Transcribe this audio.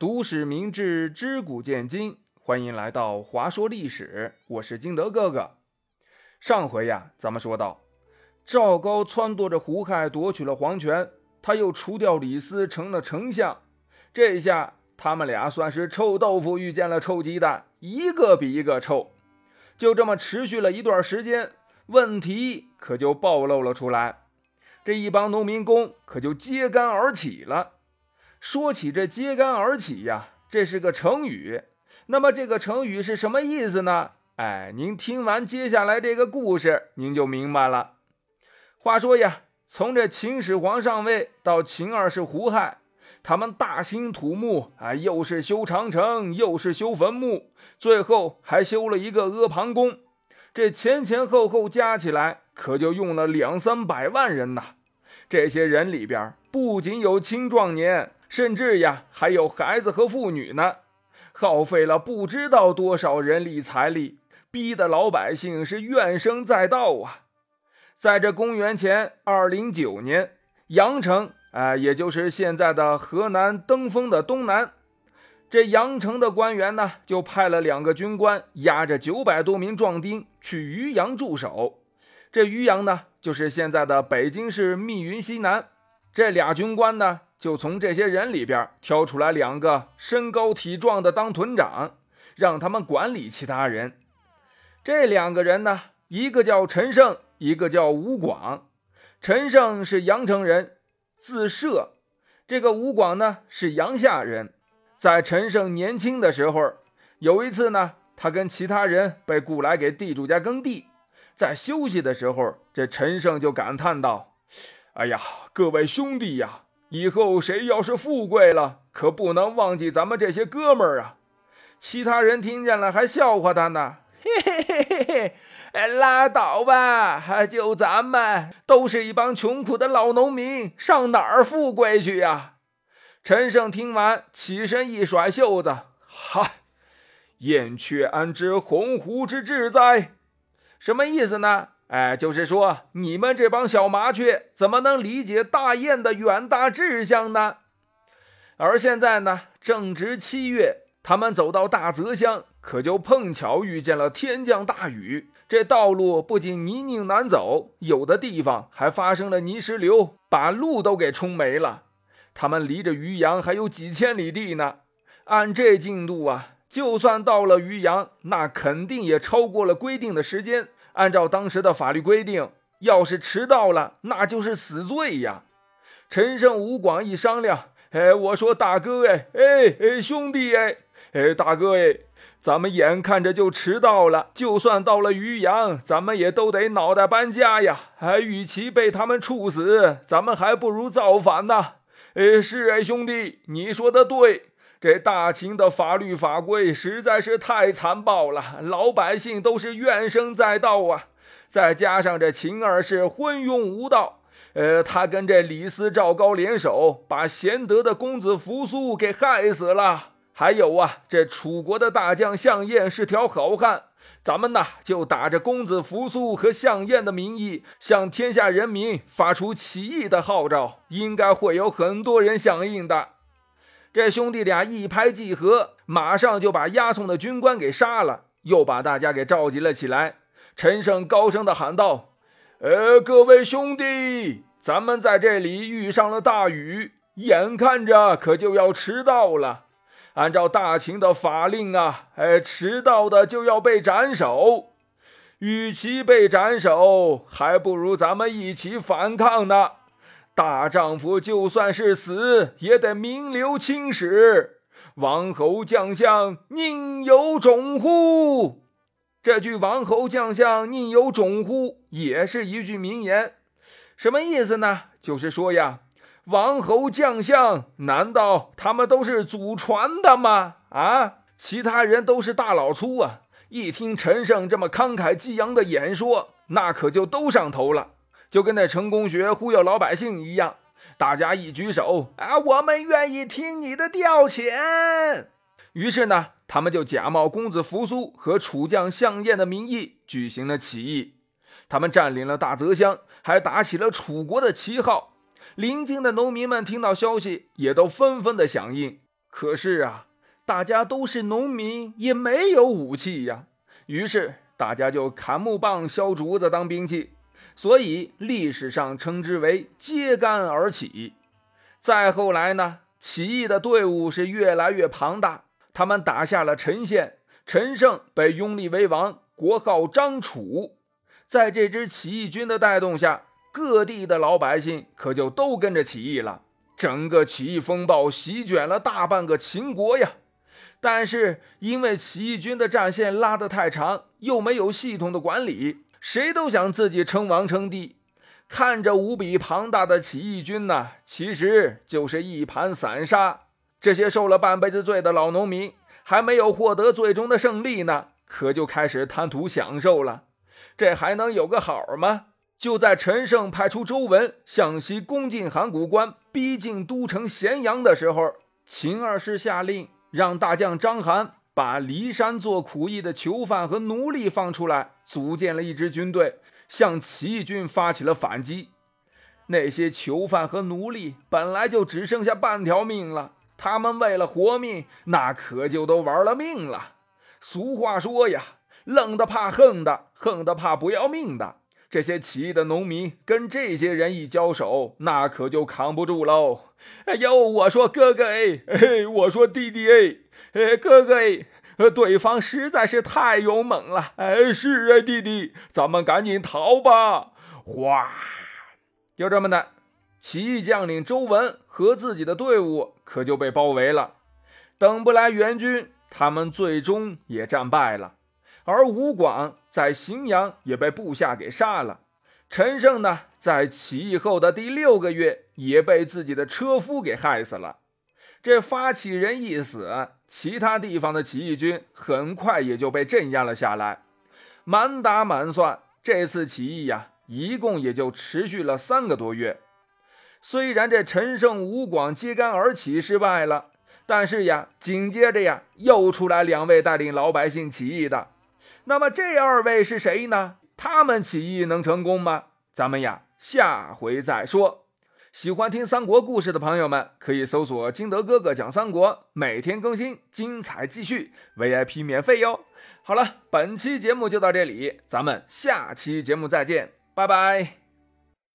读史明智，知古见今，欢迎来到华说历史。我是金德哥哥。上回呀，咱们说到赵高撺掇着胡亥夺取了皇权，他又除掉李斯，成了丞相。这下他们俩算是臭豆腐遇见了臭鸡蛋，一个比一个臭。就这么持续了一段时间，问题可就暴露了出来。这一帮农民工可就揭竿而起了。说起这揭竿而起呀，这是个成语。那么这个成语是什么意思呢？哎，您听完接下来这个故事，您就明白了。话说呀，从这秦始皇上位到秦二世胡亥，他们大兴土木啊，又是修长城，又是修坟墓，最后还修了一个阿房宫。这前前后后加起来，可就用了两三百万人呐。这些人里边，不仅有青壮年。甚至呀，还有孩子和妇女呢，耗费了不知道多少人力财力，逼得老百姓是怨声载道啊！在这公元前二零九年，阳城，哎，也就是现在的河南登封的东南，这阳城的官员呢，就派了两个军官，押着九百多名壮丁去渔阳驻守。这渔阳呢，就是现在的北京市密云西南。这俩军官呢？就从这些人里边挑出来两个身高体壮的当屯长，让他们管理其他人。这两个人呢，一个叫陈胜，一个叫吴广。陈胜是阳城人，自设；这个吴广呢是阳夏人。在陈胜年轻的时候，有一次呢，他跟其他人被雇来给地主家耕地，在休息的时候，这陈胜就感叹道：“哎呀，各位兄弟呀！”以后谁要是富贵了，可不能忘记咱们这些哥们儿啊！其他人听见了还笑话他呢，嘿嘿嘿嘿嘿！拉倒吧，就咱们都是一帮穷苦的老农民，上哪儿富贵去呀？陈胜听完，起身一甩袖子，嗨，燕雀安知鸿鹄之志哉？什么意思呢？哎，就是说，你们这帮小麻雀怎么能理解大雁的远大志向呢？而现在呢，正值七月，他们走到大泽乡，可就碰巧遇见了天降大雨。这道路不仅泥泞难走，有的地方还发生了泥石流，把路都给冲没了。他们离着渔阳还有几千里地呢，按这进度啊，就算到了渔阳，那肯定也超过了规定的时间。按照当时的法律规定，要是迟到了，那就是死罪呀。陈胜、吴广一商量，哎，我说大哥，哎哎哎，兄弟，哎哎，大哥，哎，咱们眼看着就迟到了，就算到了渔阳，咱们也都得脑袋搬家呀。哎，与其被他们处死，咱们还不如造反呢。哎，是哎，兄弟，你说的对。这大秦的法律法规实在是太残暴了，老百姓都是怨声载道啊！再加上这秦二世昏庸无道，呃，他跟这李斯、赵高联手，把贤德的公子扶苏给害死了。还有啊，这楚国的大将项燕是条好汉，咱们呐就打着公子扶苏和项燕的名义，向天下人民发出起义的号召，应该会有很多人响应的。这兄弟俩一拍即合，马上就把押送的军官给杀了，又把大家给召集了起来。陈胜高声的喊道：“呃，各位兄弟，咱们在这里遇上了大雨，眼看着可就要迟到了。按照大秦的法令啊，哎，迟到的就要被斩首。与其被斩首，还不如咱们一起反抗呢。”大丈夫就算是死，也得名留青史。王侯将相宁有种乎？这句“王侯将相宁有种乎”也是一句名言，什么意思呢？就是说呀，王侯将相难道他们都是祖传的吗？啊，其他人都是大老粗啊！一听陈胜这么慷慨激昂的演说，那可就都上头了。就跟那成功学忽悠老百姓一样，大家一举手啊，我们愿意听你的调遣。于是呢，他们就假冒公子扶苏和楚将项燕的名义举行了起义。他们占领了大泽乡，还打起了楚国的旗号。邻近的农民们听到消息，也都纷纷的响应。可是啊，大家都是农民，也没有武器呀。于是大家就砍木棒、削竹子当兵器，所以历史上称之为揭竿而起。再后来呢，起义的队伍是越来越庞大，他们打下了陈县，陈胜被拥立为王，国号张楚。在这支起义军的带动下，各地的老百姓可就都跟着起义了。整个起义风暴席卷了大半个秦国呀！但是因为起义军的战线拉得太长，又没有系统的管理，谁都想自己称王称帝。看着无比庞大的起义军呢，其实就是一盘散沙。这些受了半辈子罪的老农民，还没有获得最终的胜利呢，可就开始贪图享受了。这还能有个好吗？就在陈胜派出周文向西攻进函谷关，逼近都城咸阳的时候，秦二世下令让大将章邯把骊山做苦役的囚犯和奴隶放出来，组建了一支军队，向起义军发起了反击。那些囚犯和奴隶本来就只剩下半条命了，他们为了活命，那可就都玩了命了。俗话说呀，愣的怕横的，横的怕不要命的。这些起义的农民跟这些人一交手，那可就扛不住喽！哎呦，我说哥哥哎，我说弟弟哎，哎哥哥哎，对方实在是太勇猛了！哎，是啊，弟弟，咱们赶紧逃吧！哗，就这么的，起义将领周文和自己的队伍可就被包围了，等不来援军，他们最终也战败了。而吴广在荥阳也被部下给杀了。陈胜呢，在起义后的第六个月也被自己的车夫给害死了。这发起人一死，其他地方的起义军很快也就被镇压了下来。满打满算，这次起义呀，一共也就持续了三个多月。虽然这陈胜、吴广揭竿而起失败了，但是呀，紧接着呀，又出来两位带领老百姓起义的。那么这二位是谁呢？他们起义能成功吗？咱们呀，下回再说。喜欢听三国故事的朋友们，可以搜索“金德哥哥讲三国”，每天更新，精彩继续，VIP 免费哟。好了，本期节目就到这里，咱们下期节目再见，拜拜。